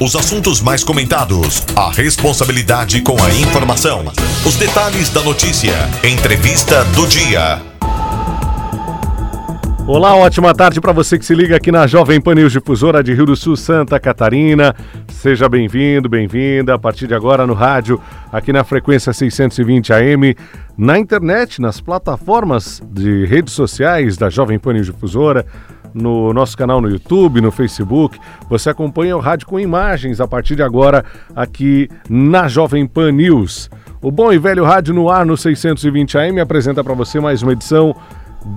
Os assuntos mais comentados, a responsabilidade com a informação, os detalhes da notícia, entrevista do dia. Olá, ótima tarde para você que se liga aqui na Jovem Pan News Difusora de Rio do Sul, Santa Catarina. Seja bem-vindo, bem-vinda a partir de agora no rádio, aqui na frequência 620 AM, na internet, nas plataformas de redes sociais da Jovem Pan News Difusora, no nosso canal no YouTube, no Facebook. Você acompanha o rádio com imagens a partir de agora aqui na Jovem Pan News. O bom e velho rádio no ar no 620 AM apresenta para você mais uma edição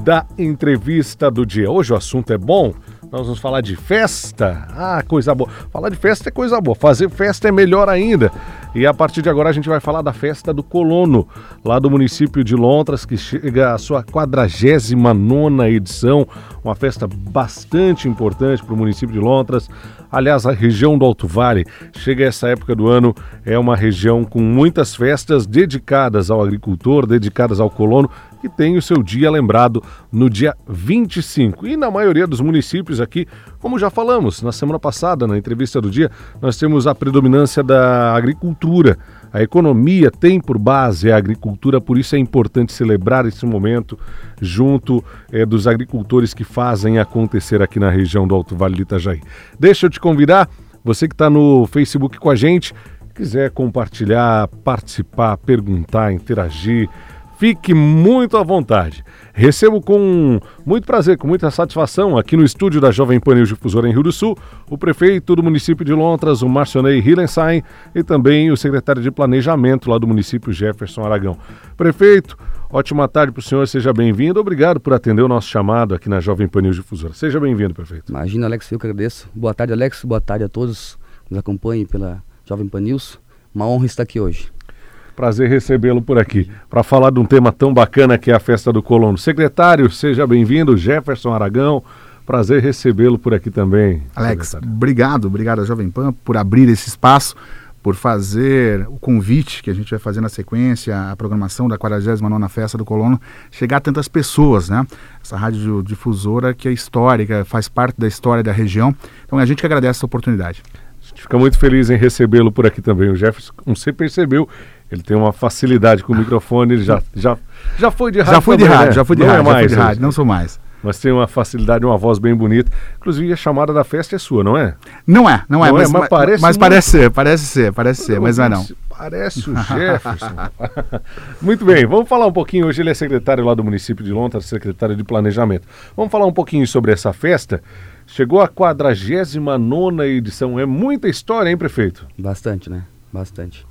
da entrevista do dia. Hoje o assunto é bom. Nós vamos falar de festa. Ah, coisa boa. Falar de festa é coisa boa. Fazer festa é melhor ainda. E a partir de agora a gente vai falar da festa do Colono, lá do município de Lontras, que chega à sua 49 edição. Uma festa bastante importante para o município de Lontras. Aliás, a região do Alto Vale chega a essa época do ano, é uma região com muitas festas dedicadas ao agricultor, dedicadas ao colono, que tem o seu dia lembrado no dia 25. E na maioria dos municípios aqui, como já falamos na semana passada, na entrevista do dia, nós temos a predominância da agricultura. A economia tem por base a agricultura, por isso é importante celebrar esse momento junto é, dos agricultores que fazem acontecer aqui na região do Alto Vale do Itajaí. Deixa eu te convidar, você que está no Facebook com a gente, quiser compartilhar, participar, perguntar, interagir, Fique muito à vontade. Recebo com muito prazer, com muita satisfação, aqui no estúdio da Jovem Pan Difusora em Rio do Sul, o prefeito do município de Lontras, o Marcionei Hillenstein, e também o secretário de Planejamento lá do município, Jefferson Aragão. Prefeito, ótima tarde para o senhor, seja bem-vindo. Obrigado por atender o nosso chamado aqui na Jovem Pan Difusora. Seja bem-vindo, prefeito. Imagina, Alex, eu que agradeço. Boa tarde, Alex. Boa tarde a todos que nos acompanhem pela Jovem Pan News. Uma honra estar aqui hoje. Prazer recebê-lo por aqui para falar de um tema tão bacana que é a festa do colono. Secretário, seja bem-vindo, Jefferson Aragão. Prazer recebê-lo por aqui também. Alex, secretário. obrigado, obrigado a Jovem Pan por abrir esse espaço, por fazer o convite que a gente vai fazer na sequência, a programação da 49ª Festa do Colono, chegar a tantas pessoas, né? Essa rádio difusora que é histórica, faz parte da história da região. Então a gente que agradece essa oportunidade. A gente fica muito feliz em recebê-lo por aqui também. O Jefferson, como você percebeu, ele tem uma facilidade com o microfone, ele já, já, já foi de rádio. Já foi de rádio, né? já foi de não rádio, é mais, de rádio, não sou mais. Mas tem uma facilidade, uma voz bem bonita. Inclusive a chamada da festa é sua, não é? Não é, não, é, não mas, é, mas, parece. Mas parece ser, parece ser, parece ser, mas não é não. Parece o Jefferson. Muito bem, vamos falar um pouquinho. Hoje ele é secretário lá do município de Londres, secretário de Planejamento. Vamos falar um pouquinho sobre essa festa. Chegou a 49 edição. É muita história, hein, prefeito? Bastante, né? Bastante.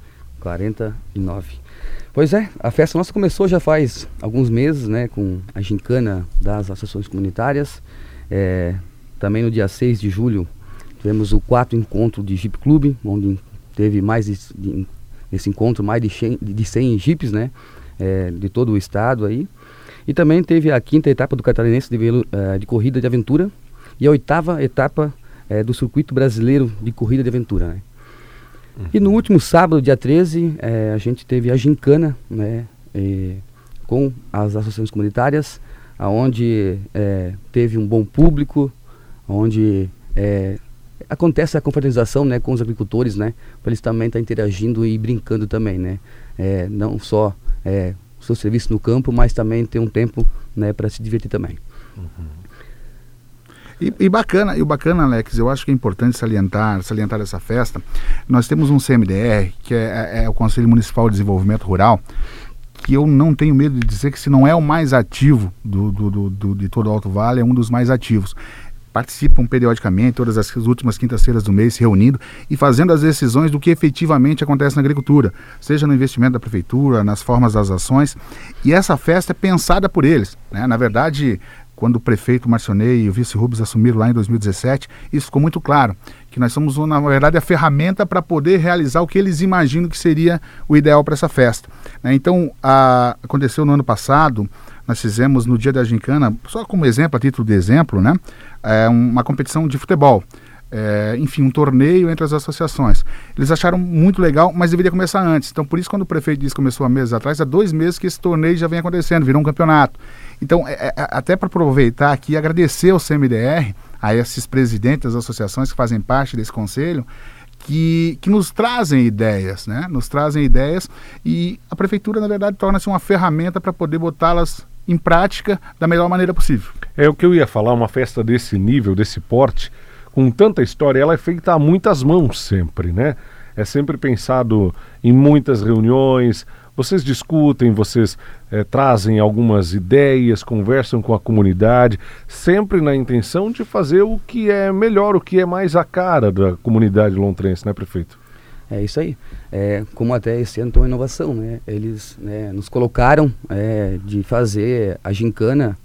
49. Pois é, a festa nossa começou já faz alguns meses, né, com a gincana das associações comunitárias. É, também no dia 6 de julho tivemos o quarto encontro de Jeep Clube, onde teve mais de, de, esse encontro mais de 100, de 100 Jeeps, né, é, de todo o estado aí. E também teve a quinta etapa do Catarinense de, uh, de Corrida de Aventura e a oitava etapa uh, do Circuito Brasileiro de Corrida de Aventura, né. Uhum. E no último sábado, dia 13, é, a gente teve a gincana, né, e, com as associações comunitárias, aonde é, teve um bom público, onde é, acontece a confraternização né, com os agricultores, né, para eles também estar tá interagindo e brincando também, né, é, não só é, o seu serviço no campo, mas também ter um tempo né, para se divertir também. Uhum. E, e, bacana, e o bacana, Alex, eu acho que é importante salientar, salientar essa festa. Nós temos um CMDR, que é, é, é o Conselho Municipal de Desenvolvimento Rural, que eu não tenho medo de dizer que se não é o mais ativo do, do, do, do de todo o Alto Vale, é um dos mais ativos participam periodicamente, todas as últimas quintas-feiras do mês, se reunindo e fazendo as decisões do que efetivamente acontece na agricultura, seja no investimento da prefeitura, nas formas das ações. E essa festa é pensada por eles. Né? Na verdade, quando o prefeito Marcionei e o vice Rubens assumiram lá em 2017, isso ficou muito claro, que nós somos, na verdade, a ferramenta para poder realizar o que eles imaginam que seria o ideal para essa festa. Né? Então, a, aconteceu no ano passado, nós fizemos no dia da gincana, só como exemplo, a título de exemplo, né? É uma competição de futebol é, enfim, um torneio entre as associações. Eles acharam muito legal, mas deveria começar antes. Então, por isso, quando o prefeito disse que começou há meses atrás, há dois meses que esse torneio já vem acontecendo, virou um campeonato. Então, é, é, até para aproveitar aqui agradecer ao CMDR a esses presidentes das associações que fazem parte desse conselho, que, que nos trazem ideias, né? Nos trazem ideias e a prefeitura, na verdade, torna-se uma ferramenta para poder botá-las em prática da melhor maneira possível. É o que eu ia falar, uma festa desse nível, desse porte, com tanta história, ela é feita a muitas mãos sempre, né? É sempre pensado em muitas reuniões, vocês discutem, vocês é, trazem algumas ideias, conversam com a comunidade, sempre na intenção de fazer o que é melhor, o que é mais a cara da comunidade lontrense, né, prefeito? É isso aí. É, como até esse ano tem uma inovação, né? Eles né, nos colocaram é, de fazer a gincana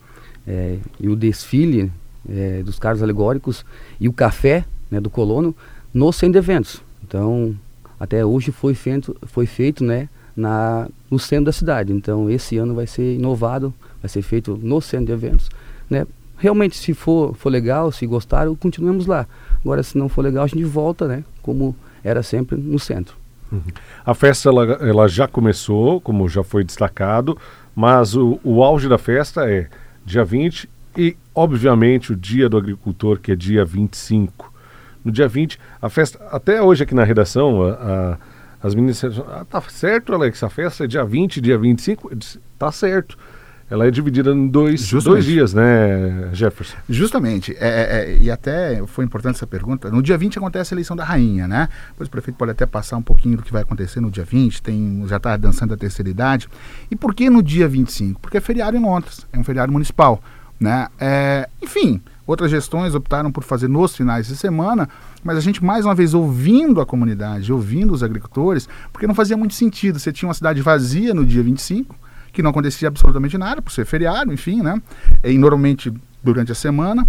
é, e o desfile é, dos carros alegóricos e o café né, do colono no centro de eventos. Então, até hoje foi feito, foi feito né, na, no centro da cidade. Então, esse ano vai ser inovado, vai ser feito no centro de eventos. Né? Realmente, se for, for legal, se gostaram, continuemos lá. Agora, se não for legal, a gente volta, né? Como era sempre no centro. Uhum. A festa ela, ela, já começou, como já foi destacado, mas o, o auge da festa é dia 20 e, obviamente, o dia do agricultor, que é dia 25. No dia 20, a festa, até hoje aqui na redação, a, a as meninas ah, tá certo, Alex, a festa é dia 20, dia 25. Disse, tá certo. Ela é dividida em dois, dois dias, né, Jefferson? Justamente. É, é, é, e até foi importante essa pergunta. No dia 20 acontece a eleição da rainha, né? Depois o prefeito pode até passar um pouquinho do que vai acontecer no dia 20. Tem, já está dançando a terceira idade. E por que no dia 25? Porque é feriado em Londres. É um feriado municipal. Né? É, enfim, outras gestões optaram por fazer nos finais de semana mas a gente mais uma vez ouvindo a comunidade, ouvindo os agricultores, porque não fazia muito sentido. Você tinha uma cidade vazia no dia 25, que não acontecia absolutamente nada, por ser feriado, enfim, né? E normalmente durante a semana.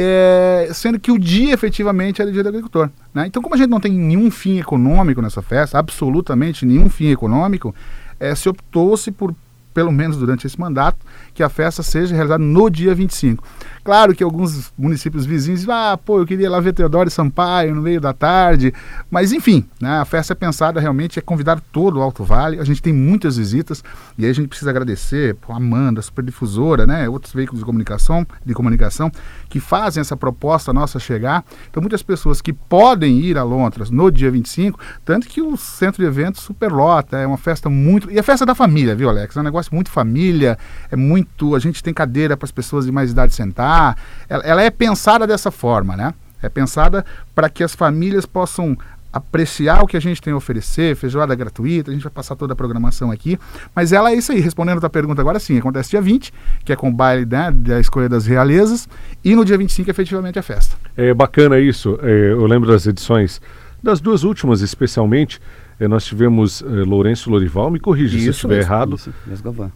É, sendo que o dia efetivamente era o dia do agricultor. Né? Então, como a gente não tem nenhum fim econômico nessa festa, absolutamente nenhum fim econômico, é, se optou-se por, pelo menos durante esse mandato, que a festa seja realizada no dia 25. Claro que alguns municípios vizinhos ah, pô, eu queria lá ver Teodoro e Sampaio no meio da tarde. Mas enfim, né, a festa é pensada realmente, é convidar todo o Alto Vale. A gente tem muitas visitas e aí a gente precisa agradecer a Amanda, Superdifusora, né, outros veículos de comunicação, de comunicação que fazem essa proposta nossa chegar. Então muitas pessoas que podem ir a Lontras no dia 25, tanto que o centro de eventos superlota, é uma festa muito... E a festa da família, viu, Alex? É um negócio muito família, é muito... A gente tem cadeira para as pessoas de mais idade sentar, ela, ela é pensada dessa forma, né? É pensada para que as famílias possam apreciar o que a gente tem a oferecer, feijoada gratuita, a gente vai passar toda a programação aqui, mas ela é isso aí, respondendo a tua pergunta agora sim, acontece dia 20, que é com o baile né, da escolha das realezas, e no dia 25 efetivamente a festa. É bacana isso, é, eu lembro das edições, das duas últimas especialmente, nós tivemos é, Lourenço Lorival, me corrija se eu estiver errado, isso,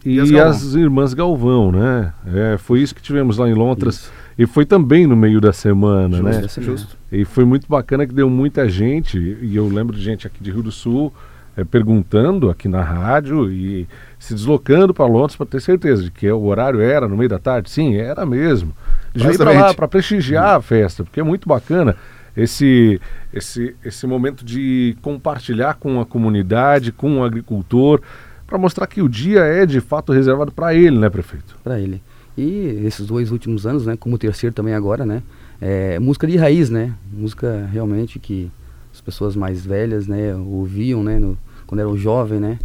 e, e as, as irmãs Galvão, né? É, foi isso que tivemos lá em Londres. Isso. E foi também no meio da semana, justo, né? Justo. E foi muito bacana que deu muita gente, e eu lembro de gente aqui de Rio do Sul é, perguntando aqui na rádio e se deslocando para Londres para ter certeza de que o horário era no meio da tarde. Sim, era mesmo. Para ir lá para prestigiar a festa, porque é muito bacana esse, esse, esse momento de compartilhar com a comunidade, com o agricultor, para mostrar que o dia é de fato reservado para ele, né, prefeito? Para ele. E esses dois últimos anos, né, como o terceiro também agora, né, é música de raiz, né, música realmente que as pessoas mais velhas, né, ouviam, né, no, quando eram jovens, né,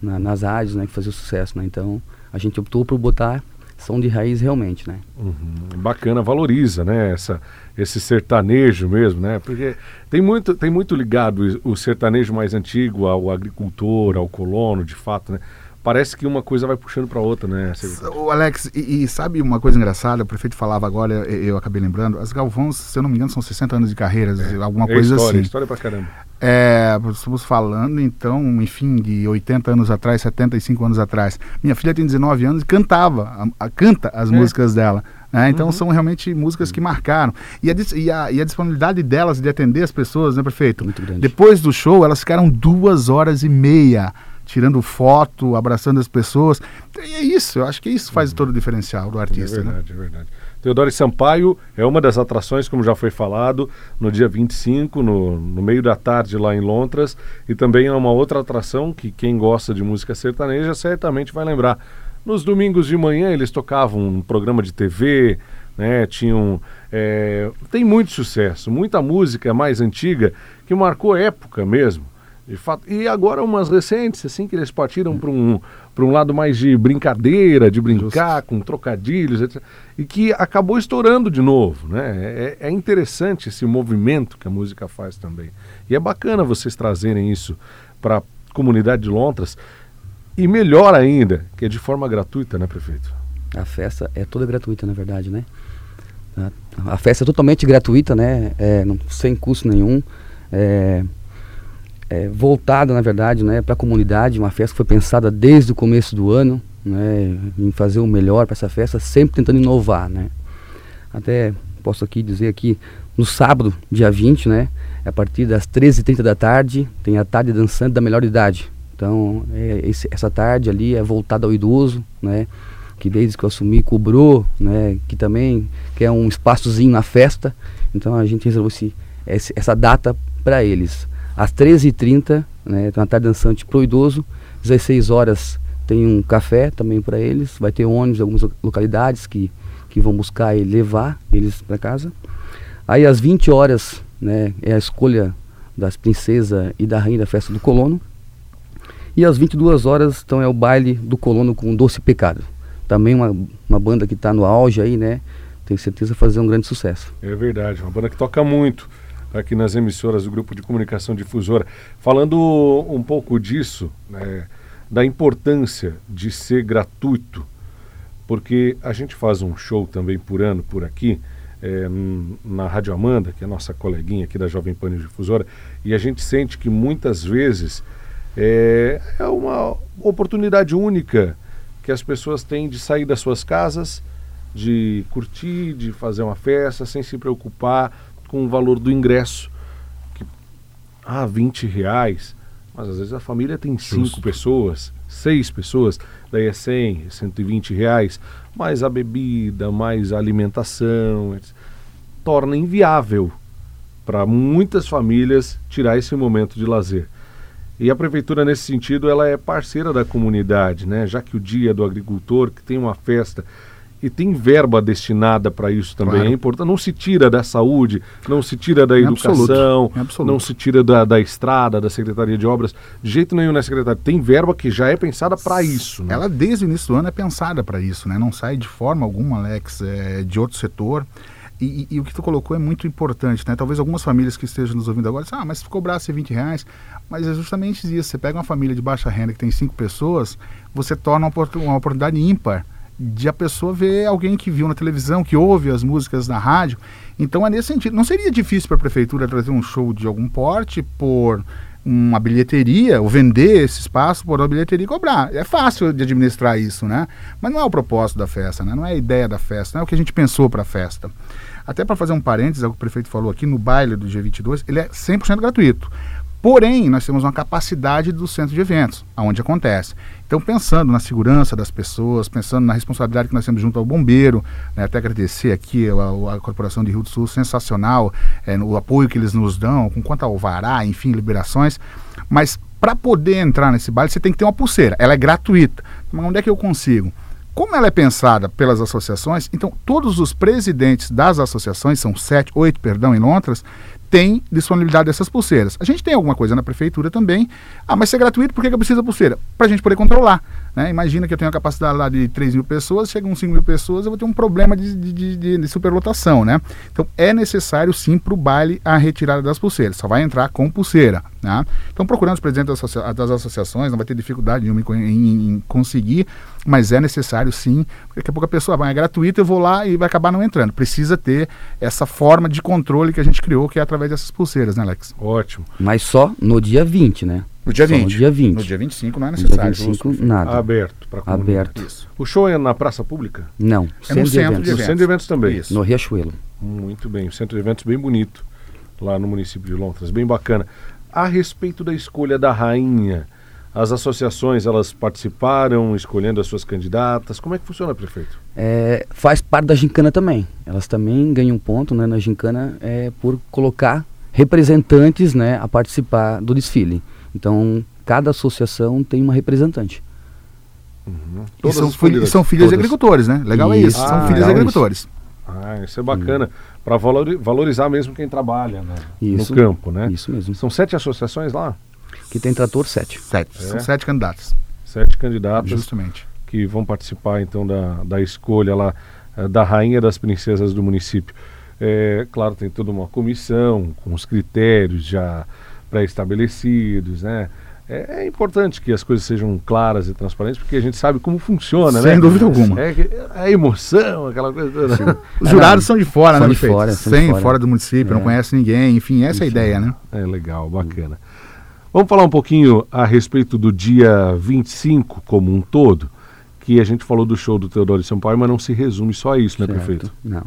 na, nas rádios, né, que fazia sucesso, né, então a gente optou por botar som de raiz realmente, né. Uhum, bacana, valoriza, né, essa, esse sertanejo mesmo, né, porque tem muito, tem muito ligado o sertanejo mais antigo ao agricultor, ao colono, de fato, né, parece que uma coisa vai puxando para outra, né? O Alex, e, e, sabe uma coisa engraçada? O prefeito falava agora, eu, eu, acabei lembrando. As Galvões, se eu não me engano, são 60 anos de carreira, é, alguma é coisa história, assim. História pra caramba. É, estamos falando então, enfim, de 80 anos atrás, 75 anos atrás. Minha filha tem 19 anos e cantava, a, a, canta as é. músicas dela. Né? Então uhum. são realmente músicas que marcaram. E a, e, a, e a, disponibilidade delas de atender as pessoas, né, prefeito? Muito grande. Depois do show, elas ficaram duas horas e meia tirando foto, abraçando as pessoas. E é isso, eu acho que isso faz uhum. todo o diferencial do artista. É verdade, né? é verdade. Teodoro Sampaio é uma das atrações, como já foi falado, no dia 25, no, no meio da tarde lá em Londres, e também é uma outra atração que quem gosta de música sertaneja certamente vai lembrar. Nos domingos de manhã eles tocavam um programa de TV, né? Tinham. É, tem muito sucesso, muita música mais antiga que marcou época mesmo. De fato, e agora umas recentes, assim, que eles partiram para um, um lado mais de brincadeira, de brincar Justo. com trocadilhos, etc. E que acabou estourando de novo, né? É, é, interessante esse movimento que a música faz também. E é bacana vocês trazerem isso para a comunidade de Lontras. E melhor ainda, que é de forma gratuita, né, prefeito? A festa é toda gratuita, na verdade, né? A, a festa é totalmente gratuita, né? É, não, sem custo nenhum. É, é, voltada, na verdade, né, para a comunidade. Uma festa que foi pensada desde o começo do ano, né, em fazer o melhor para essa festa, sempre tentando inovar, né. Até posso aqui dizer aqui, no sábado, dia 20, né, a partir das 13h30 da tarde, tem a tarde dançante da melhor idade. Então, é, esse, essa tarde ali é voltada ao idoso, né, que desde que eu assumi cobrou, né, que também quer um espaçozinho na festa. Então a gente resolveu esse, essa data para eles. Às 13h30, né, tem uma tarde dançante pro idoso. 16 horas tem um café também para eles. Vai ter ônibus em algumas localidades que, que vão buscar e levar eles para casa. Aí às 20 horas né, é a escolha das princesas e da rainha da festa do colono. E às 22 horas então é o baile do colono com Doce Pecado. Também uma, uma banda que está no auge aí, né? Tenho certeza fazer um grande sucesso. É verdade, uma banda que toca muito aqui nas emissoras do Grupo de Comunicação Difusora. Falando um pouco disso, né, da importância de ser gratuito, porque a gente faz um show também por ano por aqui, é, na Rádio Amanda, que é a nossa coleguinha aqui da Jovem Pan Difusora, e a gente sente que muitas vezes é, é uma oportunidade única que as pessoas têm de sair das suas casas, de curtir, de fazer uma festa, sem se preocupar com o valor do ingresso. Que, ah, 20 reais. Mas às vezes a família tem Justo. cinco pessoas, seis pessoas, daí é 100, 120 reais, mais a bebida, mais a alimentação, torna inviável para muitas famílias tirar esse momento de lazer. E a prefeitura nesse sentido ela é parceira da comunidade, né? Já que o dia do agricultor que tem uma festa e tem verba destinada para isso também. Claro. É importante. Não se tira da saúde, não se tira da educação, absoluto. não se tira da, da estrada, da Secretaria de Obras. De jeito nenhum na Secretaria. Tem verba que já é pensada para isso. Né? Ela, desde o início do ano, é pensada para isso, né? Não sai de forma alguma, Alex, é, de outro setor. E, e, e, o que tu colocou é muito importante, né? Talvez algumas famílias que estejam nos ouvindo agora, ah, mas cobrasse 20 reais, mas é justamente isso. Você pega uma família de baixa renda que tem cinco pessoas, você torna uma oportunidade ímpar de a pessoa ver alguém que viu na televisão, que ouve as músicas na rádio. Então é nesse sentido. Não seria difícil para a prefeitura trazer um show de algum porte por uma bilheteria, ou vender esse espaço por uma bilheteria e cobrar. É fácil de administrar isso, né? Mas não é o propósito da festa, né? Não é a ideia da festa, não é o que a gente pensou para a festa. Até para fazer um parênteses, é o que o prefeito falou aqui, no baile do G22, ele é 100% gratuito. Porém, nós temos uma capacidade do centro de eventos, aonde acontece. Então, pensando na segurança das pessoas, pensando na responsabilidade que nós temos junto ao bombeiro, né, até agradecer aqui a, a, Corporação de Rio do Sul, sensacional, é, o apoio que eles nos dão, com quanto ao vará, enfim, liberações. Mas para poder entrar nesse baile, você tem que ter uma pulseira. Ela é gratuita. Mas onde é que eu consigo? Como ela é pensada pelas associações, então todos os presidentes das associações, são sete, oito, perdão, em Londres, tem disponibilidade dessas pulseiras. A gente tem alguma coisa na prefeitura também. Ah, mas se é gratuito, por que, que eu preciso da pulseira? Para a gente poder controlar. Né? Imagina que eu tenho a capacidade lá de 3 mil pessoas, chegam 5 mil pessoas, eu vou ter um problema de, de, de, de superlotação. Né? Então é necessário sim para o baile a retirada das pulseiras. Só vai entrar com pulseira. Né? Então procurando os presidentes das, associa das associações, não vai ter dificuldade nenhuma em, em, em conseguir, mas é necessário sim, daqui a pouco a pessoa vai, é gratuito, eu vou lá e vai acabar não entrando. Precisa ter essa forma de controle que a gente criou, que é através dessas pulseiras, né, Alex? Ótimo. Mas só no dia 20, né? No dia só 20. No dia 20. No dia 25 não é necessário. No dia 25, nada. Aberto para Aberto. Isso. O show é na praça pública? Não, é no centro de eventos. No centro de eventos também. Isso. No Riachuelo. Muito bem, o centro de eventos bem bonito lá no município de Lontras, bem bacana. A respeito da escolha da rainha, as associações, elas participaram escolhendo as suas candidatas. Como é que funciona, prefeito? É, faz parte da gincana também. Elas também ganham ponto né, na gincana é, por colocar representantes né, a participar do desfile. Então, cada associação tem uma representante. Uhum. E são, filhos, são filhos de agricultores, né? Legal isso. é isso, ah, são filhos de agritores. Ah, isso é bacana. Para valorizar mesmo quem trabalha né? Isso, no campo, né? Isso mesmo. São sete associações lá? Que tem trator sete. Sete. É. São sete candidatos. Sete candidatos Justamente. que vão participar então da, da escolha lá eh, da rainha das princesas do município. É, claro, tem toda uma comissão com os critérios já pré-estabelecidos, né? É, é importante que as coisas sejam claras e transparentes, porque a gente sabe como funciona, né? Sem dúvida alguma. É, a emoção, aquela coisa toda. Os jurados são de fora, São né, de fora, são de Sem, fora. fora do município, não É. conhece ninguém, enfim, essa é a ideia, né? É legal, bacana. Vamos falar um pouquinho a respeito do dia 25 como um todo, que a gente falou do show do Teodoro Sampaio, mas não se resume só a isso, né, Certo. prefeito? Não.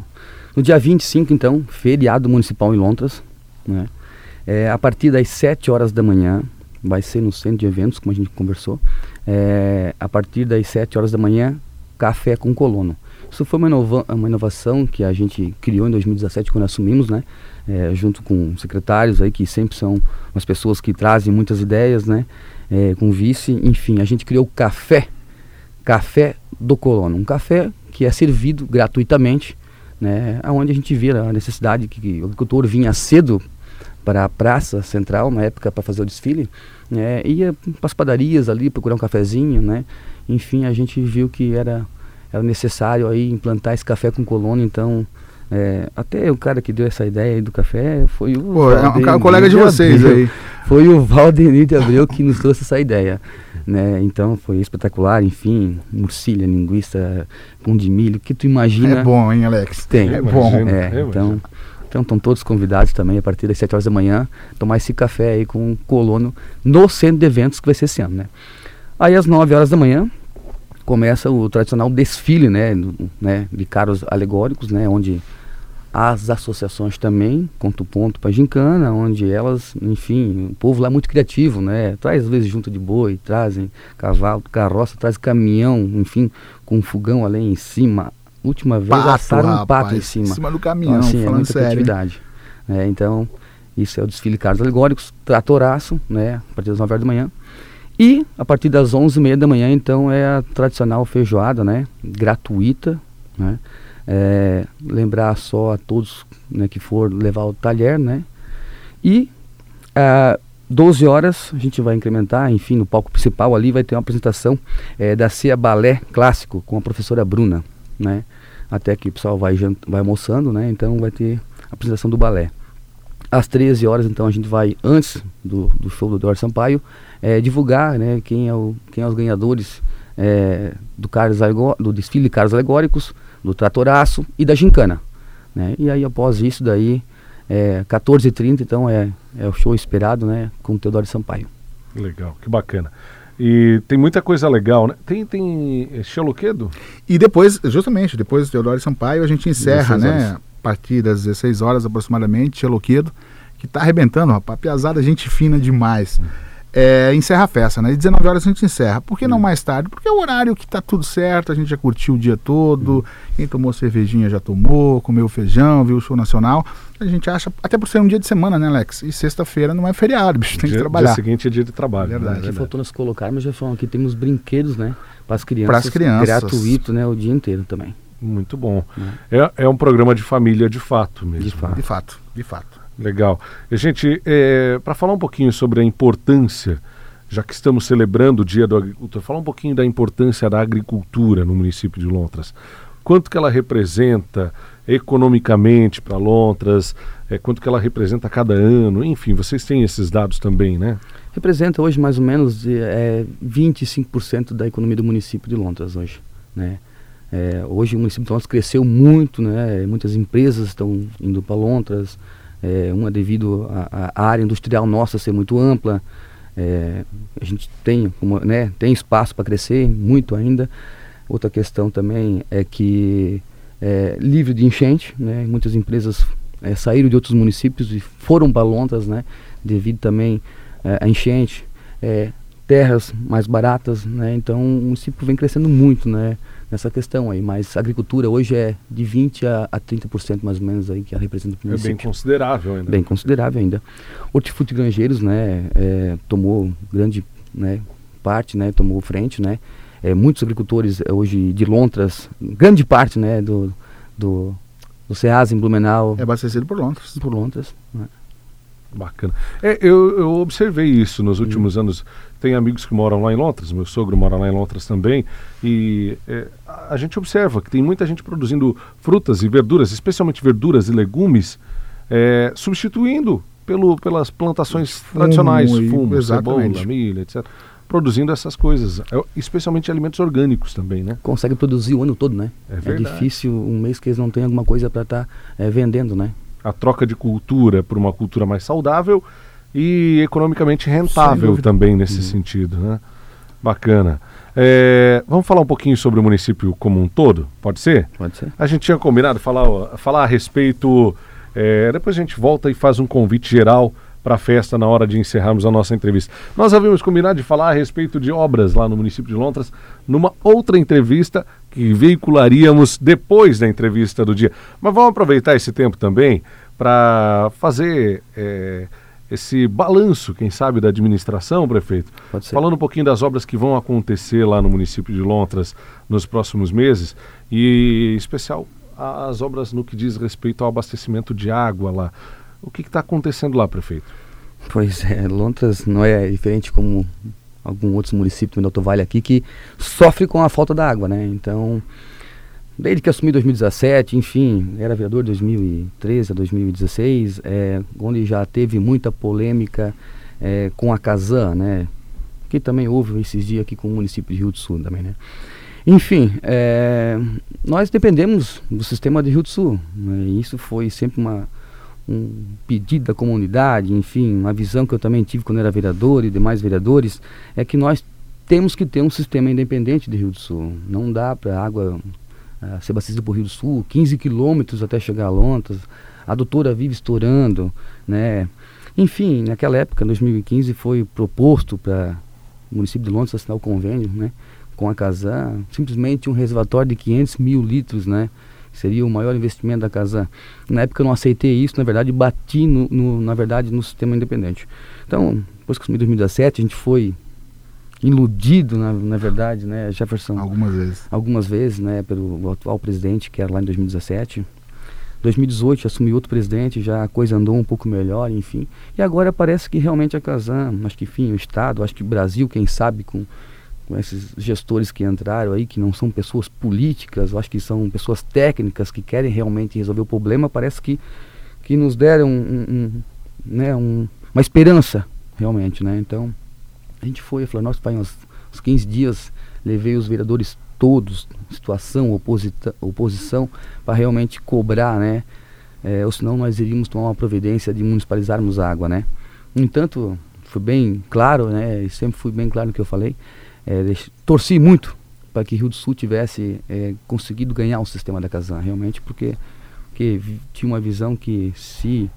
No dia 25, então, feriado municipal em Lontras, né? É, a partir das 7 horas da manhã, vai ser no centro de eventos, como a gente conversou. É, a partir das 7 horas da manhã, café com colono. Isso foi uma, inova uma inovação que a gente criou em 2017 quando assumimos, né? É, junto com secretários aí que sempre são umas pessoas que trazem muitas ideias, né? É, com vice, enfim, a gente criou o café, café do colono, um café que é servido gratuitamente, né? Aonde a gente vira a necessidade que, que o agricultor vinha cedo para a praça central na época para fazer o desfile, né? Ia para as padarias ali procurar um cafezinho, né? Enfim, a gente viu que era era necessário aí implantar esse café com colono, então é, até o cara que deu essa ideia aí do café foi o Pô, é um, um colega de vocês Abreu. aí. Foi o Valdenir de Abreu que nos trouxe essa ideia. Né? Então foi espetacular, enfim, murcilha, linguiça, pão de milho, o que tu imagina É bom, hein, Alex? tem. É bom. É, então, então estão todos convidados também a partir das 7 horas da manhã, tomar esse café aí com o colono no centro de eventos que vai ser esse ano, né? Aí às 9 horas da manhã começa o tradicional desfile, né, do- né, de carros alegóricos, né, onde as associações também contam ponto para gincana, onde elas, enfim, o povo lá é muito criativo, né? Traz às vezes junta de boi, trazem cavalo, carroça, traz caminhão, enfim, com um fogão ali em cima. Última vez Pato, assaram um pato rapaz, em cima. Em cima do caminhão, Então, assim, é falando muita sério. criatividade. É, então, isso é o desfile de carros alegóricos, tratoraço, né? A partir das 9 horas da manhã. E a partir das 11h30 da manhã, então, é a tradicional feijoada, né? Gratuita, né? É, lembrar só a todos né, que for levar o talher, né? E às 12 horas a gente vai incrementar, enfim, no palco principal ali vai ter uma apresentação eh, da CEA Balé Clássico com a professora Bruna, né? Até que o pessoal vai, vai almoçando, né? Então vai ter a apresentação do balé. Às 13 horas, então, a gente vai, antes do, do show do Eduardo Sampaio, eh, divulgar né, quem, é o, quem é os ganhadores eh, do, carros alegó- do desfile de carros alegóricos, do tratoraço e da gincana. Né? E aí, após isso, daí, é, 14h30, então, é, é o show esperado né, com o Teodoro Sampaio. Legal, que bacana. E tem muita coisa legal, né? Tem, tem eh, Xeloquedo? E depois, justamente, depois do Teodoro Sampaio, a gente encerra, 16 né? A partir das 16 horas aproximadamente, Cheloquedo, que tá arrebentando, rapaz. Piazada, gente fina demais. É, encerra a festa, né? E 19 horas a gente encerra. Por que não mais tarde? Porque é o horário que tá tudo certo, a gente já curtiu o dia todo, quem tomou cervejinha já tomou, comeu feijão, viu o show nacional. A gente acha, até por ser um dia de semana, né, Alex? E sexta-feira não é feriado, bicho, tem que dia, trabalhar. Dia seguinte é dia de trabalho. Verdade. né? Aqui faltou nos colocar, mas já falamos aqui temos brinquedos, né? Para as crianças. Crianças. Gratuito, né? O dia inteiro também. Muito bom. É, é um programa de família de fato mesmo. De fato. De fato, de fato. Legal. E, gente, para falar um pouquinho sobre a importância, já que estamos celebrando o Dia do Agricultor, falar um pouquinho da importância da agricultura no município de Lontras. Quanto que ela representa economicamente para Lontras, é, quanto que ela representa cada ano, enfim, vocês têm esses dados também, né? Representa hoje mais ou menos é, 25% da economia do município de Lontras hoje, né? É, hoje o município de Lontras cresceu muito, né? Muitas empresas estão indo para Lontras, é, uma devido à área industrial nossa ser muito ampla, é, a gente tem, como, né, tem espaço para crescer, muito ainda. Outra questão também é que é, livre de enchente, né, muitas empresas é, saíram de outros municípios e foram para né, devido também é, à enchente, é, terras mais baratas, né, então o município vem crescendo muito, né, nessa questão aí, mas a agricultura hoje é de 20 a, a 30% mais ou menos aí que ela representa o É município bem considerável ainda. bem considerável ainda. Hortifruti Granjeiros, né, é, tomou grande né, parte, né, tomou frente, né. É, muitos agricultores é, hoje de Lontras, grande parte, né, do, do do Ceasa em Blumenau. É abastecido por Lontras. Por Lontras. Né? Bacana. É, eu, eu, observei isso nos últimos hum. anos. Tem amigos que moram lá em Londres, meu sogro mora lá em Londres também, e é, a gente observa que tem muita gente produzindo frutas e verduras, especialmente verduras e legumes, é, substituindo pelo, pelas plantações fumo, tradicionais, fumo, cebola, milho, etc. Produzindo essas coisas, é, especialmente alimentos orgânicos também, né? Consegue produzir o ano todo, né? É, é difícil um mês que eles não têm alguma coisa para estar tá, é, vendendo, né? A troca de cultura por uma cultura mais saudável e economicamente rentável também nesse uhum. sentido, né? Bacana. É, vamos falar um pouquinho sobre o município como um todo, pode ser? Pode ser. A gente tinha combinado falar, falar a respeito. É, depois a gente volta e faz um convite geral para a festa na hora de encerrarmos a nossa entrevista. Nós havíamos combinado de falar a respeito de obras lá no município de Lontras numa outra entrevista que veicularíamos depois da entrevista do dia. Mas vamos aproveitar esse tempo também para fazer é, esse balanço, quem sabe, da administração, prefeito. Falando um pouquinho das obras que vão acontecer lá no município de Lontras nos próximos meses e, em especial, as obras no que diz respeito ao abastecimento de água lá. O que está acontecendo lá, prefeito? Pois é, Lontras não é diferente como alguns outros municípios do Alto Vale aqui que sofre com a falta da água, né? Então, desde que assumi 2017, enfim, era vereador de 2013 a 2016, é, onde já teve muita polêmica é, com a Casan, né? Que também houve esses dias aqui com o município de Rio do Sul também, né? Enfim, é, nós dependemos do sistema de Rio do Sul. Né? Isso foi sempre uma, um pedido da comunidade, enfim, uma visão que eu também tive quando era vereador e demais vereadores, é que nós temos que ter um sistema independente de Rio do Sul. Não dá para a água uh, ser abastecida por Rio do Sul, 15 quilômetros até chegar a Lontas, a doutora vive estourando, né? Enfim, naquela época, 2015, foi proposto para o município de Lontas assinar o convênio, né? Com a Casan, simplesmente um reservatório de 500 mil litros, né? Seria o maior investimento da casa. Na época eu não aceitei isso, na verdade bati no, no na verdade no sistema independente. Então, depois que assumi em 2017, a gente foi iludido, na, na verdade, né, Jefferson? Algumas vezes. Algumas vezes, né, pelo atual presidente, que era lá em 2017. 2018 assumi outro presidente, já a coisa andou um pouco melhor, enfim. E agora parece que realmente a Casan, acho que enfim, o Estado, acho que o Brasil, quem sabe, com com esses gestores que entraram aí, que não são pessoas políticas, eu acho que são pessoas técnicas que querem realmente resolver o problema, parece que, que nos deram um, um, né, um, uma esperança, realmente, né? Então, a gente foi, falou, nossa, faz uns, uns 15 dias, levei os vereadores todos, situação, oposição, para realmente cobrar, né? É, ou senão nós iríamos tomar uma providência de municipalizarmos a água, né? No entanto, foi bem claro, né? Sempre fui bem claro no que eu falei é, torci muito para que Rio do Sul tivesse é, conseguido ganhar o sistema da Casan, realmente, porque, tinha uma visão que se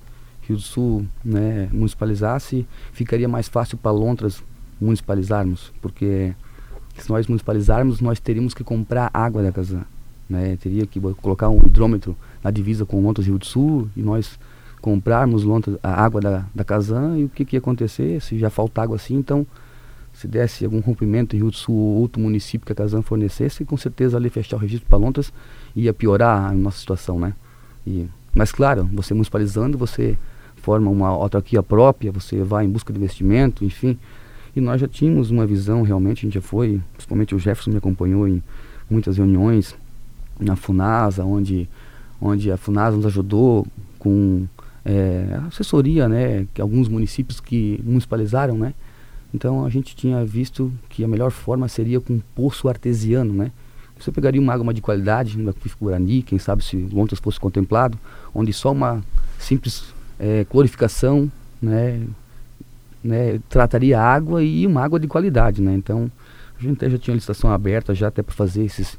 Rio do Sul né, municipalizasse, ficaria mais fácil para Lontras municipalizarmos, porque se nós municipalizarmos, nós teríamos que comprar água da Casan. Né? Teria que colocar um hidrômetro na divisa com Lontras Rio do Sul e nós comprarmos Lontras, a água da, da Casan e o que, que ia acontecer se já falta água assim, então se desse algum rompimento em Rio do Sul ou outro município que a Casan fornecesse, com certeza ali fechar o registro para Lontas ia piorar a nossa situação, né? E, mas claro, você municipalizando, você forma uma autarquia própria, você vai em busca de investimento, enfim. E nós já tínhamos uma visão realmente, a gente já foi, principalmente o Jefferson me acompanhou em muitas reuniões na FUNASA, onde, onde a FUNASA nos ajudou com é, assessoria, né, que alguns municípios que municipalizaram, né, então a gente tinha visto que a melhor forma seria com um poço artesiano, né? Você pegaria uma água de qualidade, no aquífero Guarani, quem sabe se Lontas fosse contemplado, onde só uma simples é, clorificação, né, né, trataria a água e uma água de qualidade, né? Então a gente já tinha licitação aberta já até para fazer esses,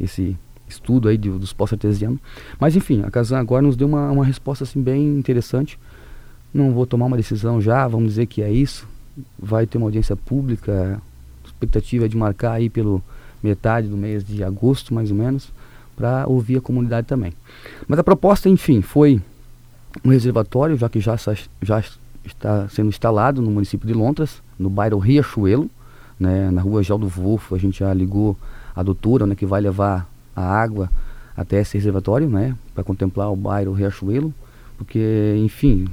esse estudo aí de, dos poços artesianos. Mas enfim, a Casan agora nos deu uma, uma resposta assim bem interessante. Não vou tomar uma decisão já, vamos dizer que é isso vai ter uma audiência pública, a expectativa é de marcar aí pelo metade do mês de agosto, mais ou menos, para ouvir a comunidade também. Mas a proposta, enfim, foi um reservatório, já que já, já está sendo instalado no município de Lontras, no bairro Riachuelo, né, na rua Gel do Wolfo, a gente já ligou a doutora, né, que vai levar a água até esse reservatório, né, para contemplar o bairro Riachuelo, porque, enfim,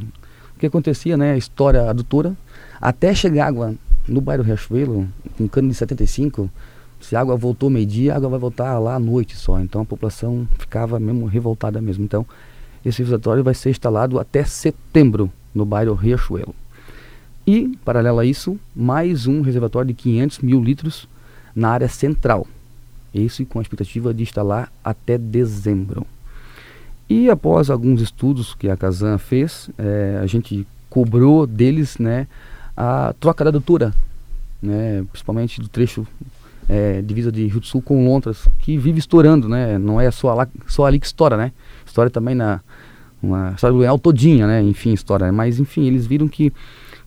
o que acontecia, né, a história adutora, até chegar água no bairro Riachuelo, com cano de 75, se a água voltou meio-dia, a água vai voltar lá à noite só. Então a população ficava mesmo revoltada mesmo. Então esse reservatório vai ser instalado até setembro no bairro Riachuelo. E, paralelo a isso, mais um reservatório de 500 mil litros na área central. Isso com a expectativa de instalar até dezembro. E após alguns estudos que a Casan fez, é, a gente cobrou deles né, a troca da adutora, né, principalmente do trecho é, divisa de Rio do Sul com Lontras, que vive estourando, né? Não é só, lá, só ali que estoura, né? Estoura também na uma história do todinha, né? Enfim, estoura. Mas enfim, eles viram que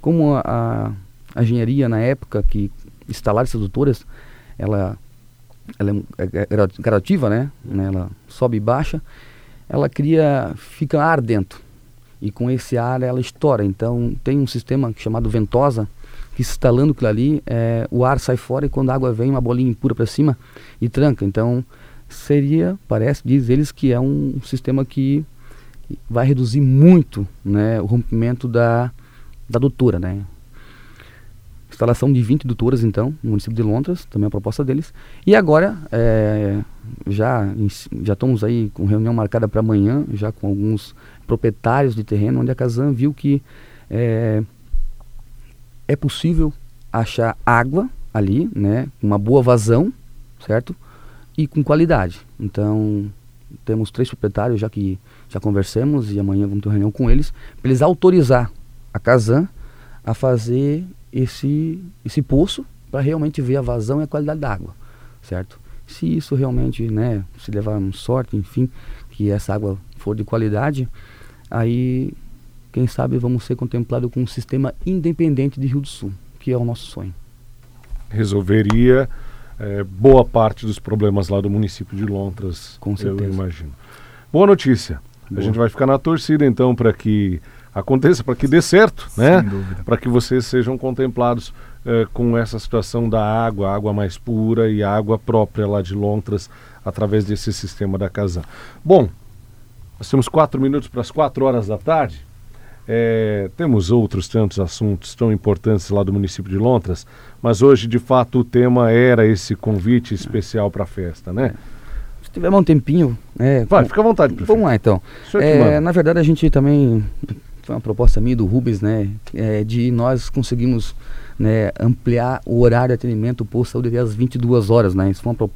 como a, a, engenharia na época que instalaram essas adutoras, ela ela é, é, é gradativa, né? Ela sobe e baixa, ela cria, fica ar dentro. E com esse ar ela estoura. Então tem um sistema chamado ventosa, que instalando aquilo ali, é, o ar sai fora e quando a água vem, uma bolinha impura para cima e tranca. Então, seria, parece, diz eles, que é um sistema que vai reduzir muito né, o rompimento da, da doutora, né? Instalação de 20 doutoras, então, no município de Londres, também a proposta deles. E agora, é, já, já estamos aí com reunião marcada para amanhã, já com alguns proprietários de terreno, onde a Casan viu que é, é possível achar água ali, né, uma boa vazão, certo? E com qualidade. Então, temos três proprietários já que já conversamos e amanhã vamos ter uma reunião com eles, para eles autorizar a Casan a fazer esse, esse poço para realmente ver a vazão e a qualidade da água, certo? Se isso realmente, né, se levar sorte, enfim, que essa água for de qualidade, aí quem sabe vamos ser contemplados com um sistema independente de Rio do Sul, que é o nosso sonho. Resolveria é, boa parte dos problemas lá do município de Lontras, com certeza. eu imagino. Boa notícia. Boa. A gente vai ficar na torcida então para que aconteça, para que dê certo, né? Para que vocês sejam contemplados é, com essa situação da água, água mais pura e água própria lá de Lontras através desse sistema da Casan. Bom, nós temos quatro minutos para as quatro horas da tarde. É, temos outros tantos assuntos tão importantes lá do município de Lontras, mas hoje, de fato, o tema era esse convite especial para a festa, né? Se tiver um tempinho... É, Vai, com... fica à vontade, prefeito. Vamos lá, então. É, na verdade, a gente também... Foi uma proposta minha do Rubens, né? É, de nós conseguimos né, ampliar o horário de atendimento por saúde às 22 horas, né? Isso foi uma, pro,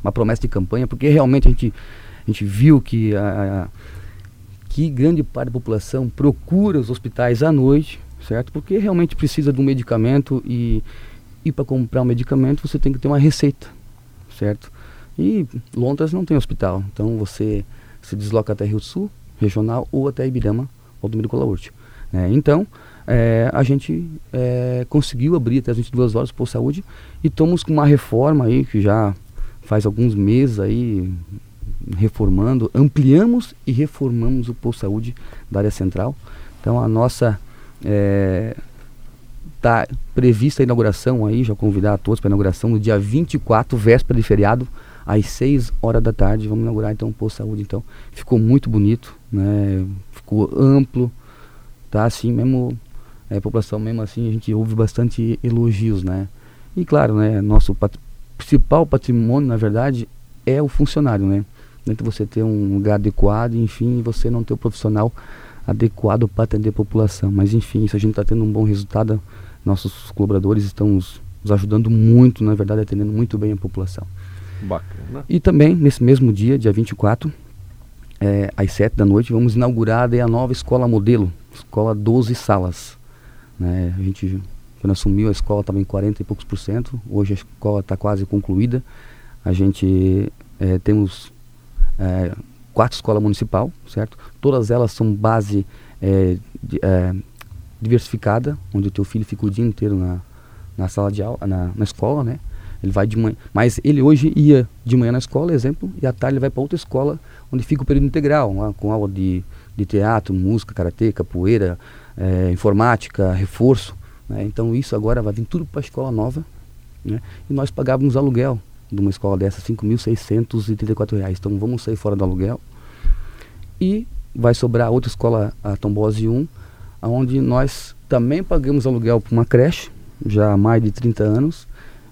uma promessa de campanha, porque realmente a gente, a gente viu que a, a que grande parte da população procura os hospitais à noite, certo? Porque realmente precisa de um medicamento e, e para comprar um medicamento você tem que ter uma receita, certo? E Londres não tem hospital, então você se desloca até Rio Sul, regional, ou até Ibirama, ou do Miricolaúrte. Né? Então, é, a gente é, conseguiu abrir até as 22 horas por saúde e estamos com uma reforma aí que já faz alguns meses aí, reformando, ampliamos e reformamos o posto de saúde da área central. Então a nossa está é, prevista a inauguração aí, já convidar a todos para a inauguração no dia 24, véspera de feriado, às 6 horas da tarde. Vamos inaugurar então o posto de saúde. Então ficou muito bonito, né? Ficou amplo, tá assim mesmo. É, a população mesmo assim, a gente ouve bastante elogios, né? E claro, né, nosso pat principal patrimônio, na verdade, é o funcionário, né? Entre você ter um lugar adequado, enfim, você não ter o profissional adequado para atender a população. Mas enfim, isso a gente está tendo um bom resultado. Nossos colaboradores estão nos, nos, ajudando muito, na verdade, atendendo muito bem a população. Bacana. E também, nesse mesmo dia, dia 24, é, às 7 da noite, vamos inaugurar a nova escola modelo, escola 12 salas. Né? A gente, quando assumiu, a escola estava em 40 e poucos por cento, hoje a escola está quase concluída. A gente é, temos é, quatro escolas municipal, certo? Todas elas são base é, de, é, diversificada, onde o teu filho fica o dia inteiro na, na sala de aula, na, na escola, né? Ele vai de manhã, mas ele hoje ia de manhã na escola, exemplo, e à tarde ele vai para outra escola, onde fica o período integral, lá, com aula de, de teatro, música, karatê, capoeira, é, informática, reforço. Né? Então isso agora vai vir tudo para a escola nova, né? E nós pagávamos aluguel de uma escola dessa, R$ 5.634. Então vamos sair fora do aluguel. E vai sobrar outra escola, a Tombose 1, onde nós também pagamos aluguel para uma creche, já há mais de 30 anos,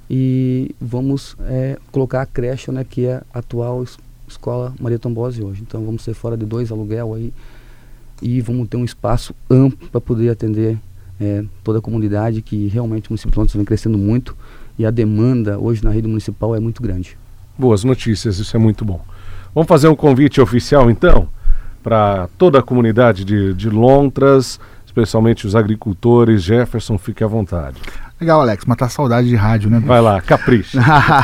e vamos é, colocar a creche, né, que é a atual es escola Maria Tombose hoje. Então vamos ser fora de dois aluguel aí e vamos ter um espaço amplo para poder atender é, toda a comunidade que realmente o município de Londres vem crescendo muito e a demanda hoje na rede municipal é muito grande. Boas notícias, isso é muito bom. Vamos fazer um convite oficial então para toda a comunidade de, de Lontras, especialmente os agricultores. Jefferson, fique à vontade. Legal, Alex, matar saudade de rádio, né? Vai lá, capricha.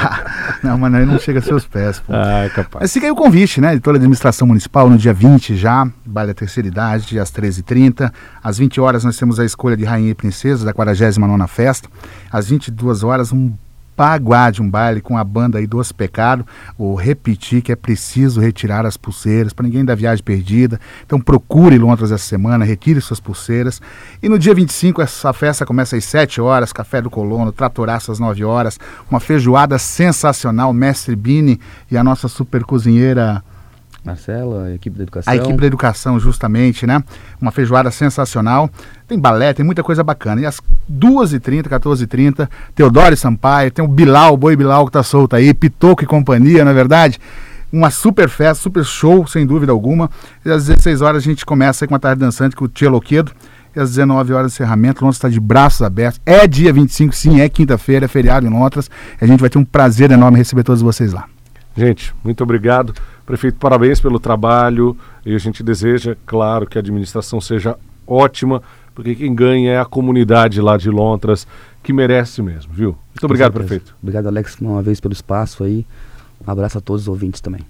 não, mano, aí não chega a seus pés, pô. Ah, é capaz. Mas fica aí o convite, né, de toda a administração municipal, no dia 20 já, baile da terceira idade, às 13h30. Às 20 horas nós temos a escolha de Rainha e Princesa, da 49ª Festa. Às 22 horas, um aguarde um baile com a banda aí dos Pecado, ou repetir que é preciso retirar as pulseiras para ninguém dar viagem perdida. Então procure Londres essa semana, retire suas pulseiras. E no dia 25 essa festa começa às 7 horas, café do colono, tratoraço às 9 horas, uma feijoada sensacional, mestre Bini e a nossa super cozinheira Marcela, a equipe da educação. A equipe da educação, justamente, né? Uma feijoada sensacional. Tem balé, tem muita coisa bacana. E às 2h30, 14h30, Teodoro Sampaio, tem o Bilal, o Boi Bilal que tá solto aí, Pitoco e companhia, na é verdade? Uma super festa, super show, sem dúvida alguma. E às 16 horas a gente começa com uma tarde dançante com o Tia Loquedo. E às 19 horas encerramento, Londres está de braços abertos. É dia 25, sim, é quinta-feira, é feriado em Londres. E a gente vai ter um prazer enorme receber todos vocês lá. Gente, muito obrigado. Prefeito, parabéns pelo trabalho e a gente deseja, claro, que a administração seja ótima, porque quem ganha é a comunidade lá de Lontras, que merece mesmo, viu? Muito obrigado, prefeito. Obrigado, Alex, uma vez pelo espaço aí. Um abraço a todos os ouvintes também.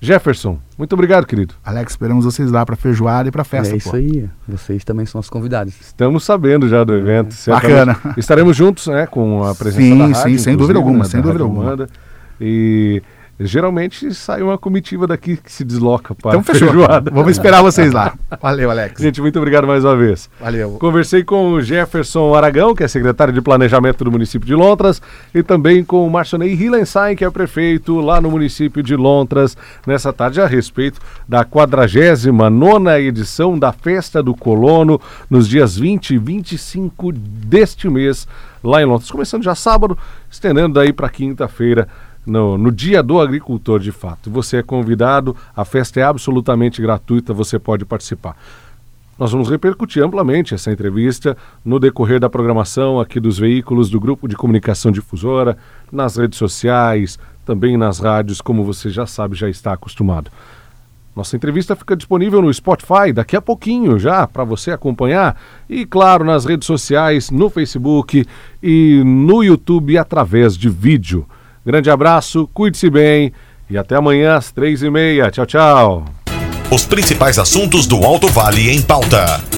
Jefferson, muito obrigado, querido. Alex, esperamos vocês lá para feijoada e para festa. É isso pô. aí. Vocês também são os convidados. Estamos sabendo já do evento. É. Bacana. Estaremos juntos, né, com a presença sim, da rádio. Sim, sem dúvida alguma, né, sem dúvida alguma. E geralmente sai uma comitiva daqui que se desloca para então, fechou. feijoada. Vamos esperar vocês lá. Valeu, Alex. Gente, muito obrigado mais uma vez. Valeu. Conversei com o Jefferson Aragão, que é secretário de Planejamento do município de Lontras, e também com o Marcionei Hillenstein, que é prefeito lá no município de Lontras, nessa tarde a respeito da 49ª edição da Festa do Colono, nos dias 20 e 25 deste mês, lá em Lontras. Começando já sábado, estendendo daí para quinta-feira, no, no, Dia do Agricultor, de fato. Você é convidado, a festa é absolutamente gratuita, você pode participar. Nós vamos repercutir amplamente essa entrevista no decorrer da programação aqui dos veículos do Grupo de Comunicação Difusora, nas redes sociais, também nas rádios, como você já sabe, já está acostumado. Nossa entrevista fica disponível no Spotify daqui a pouquinho já para você acompanhar e claro nas redes sociais, no Facebook e no YouTube através de vídeo. Grande abraço, cuide-se bem e até amanhã às três e meia. Tchau, tchau. Os principais assuntos do Alto Vale em pauta.